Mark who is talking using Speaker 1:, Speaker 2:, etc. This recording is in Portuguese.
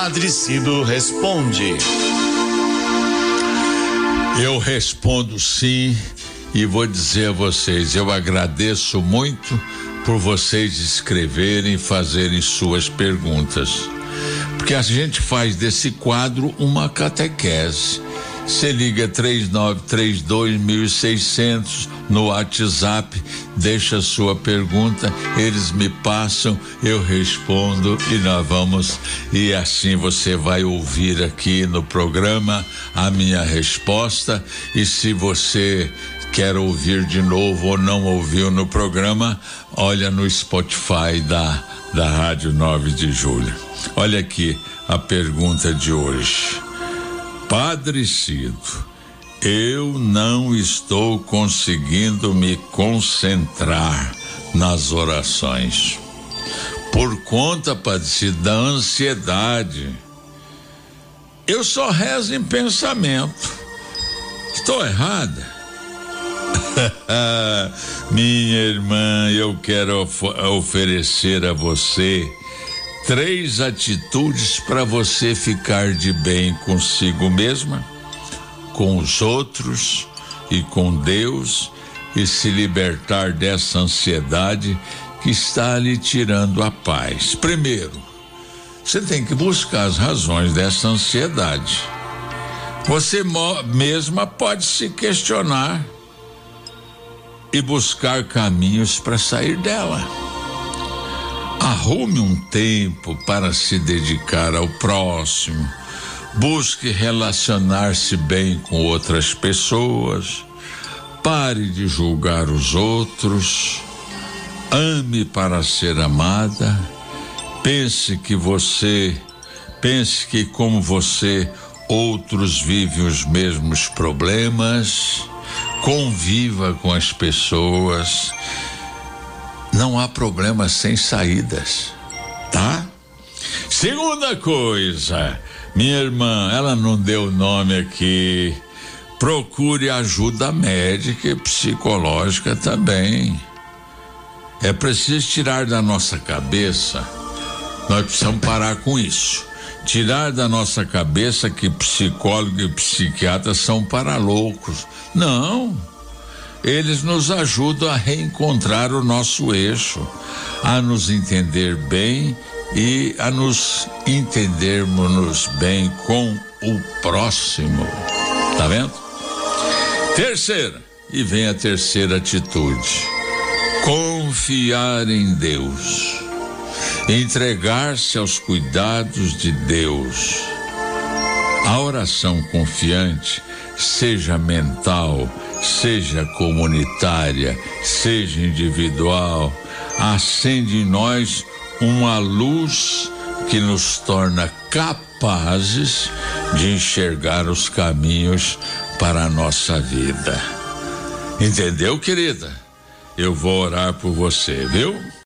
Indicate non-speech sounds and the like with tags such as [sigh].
Speaker 1: Padre Cido responde.
Speaker 2: Eu respondo sim e vou dizer a vocês, eu agradeço muito por vocês escreverem e fazerem suas perguntas. Porque a gente faz desse quadro uma catequese. Você liga 3932 1600 no WhatsApp, deixa sua pergunta, eles me passam, eu respondo e nós vamos. E assim você vai ouvir aqui no programa a minha resposta. E se você quer ouvir de novo ou não ouviu no programa, olha no Spotify da, da Rádio 9 de Julho. Olha aqui a pergunta de hoje. Padre Cido, eu não estou conseguindo me concentrar nas orações. Por conta, Padre Cido, da ansiedade. Eu só rezo em pensamento. Estou errada? [laughs] Minha irmã, eu quero of oferecer a você três atitudes para você ficar de bem consigo mesma, com os outros e com Deus e se libertar dessa ansiedade que está lhe tirando a paz. Primeiro, você tem que buscar as razões dessa ansiedade. Você mesma pode se questionar e buscar caminhos para sair dela. Arrume um tempo para se dedicar ao próximo. Busque relacionar-se bem com outras pessoas. Pare de julgar os outros. Ame para ser amada. Pense que você, pense que como você, outros vivem os mesmos problemas. Conviva com as pessoas não há problema sem saídas, tá? Segunda coisa, minha irmã, ela não deu nome aqui. Procure ajuda médica e psicológica também. É preciso tirar da nossa cabeça. Nós precisamos parar com isso. Tirar da nossa cabeça que psicólogo e psiquiatra são para loucos. Não eles nos ajudam a reencontrar o nosso eixo, a nos entender bem e a nos entendermos bem com o próximo. Tá vendo? Terceira, e vem a terceira atitude: confiar em Deus, entregar-se aos cuidados de Deus. A oração confiante, seja mental, seja comunitária, seja individual, acende em nós uma luz que nos torna capazes de enxergar os caminhos para a nossa vida. Entendeu, querida? Eu vou orar por você, viu?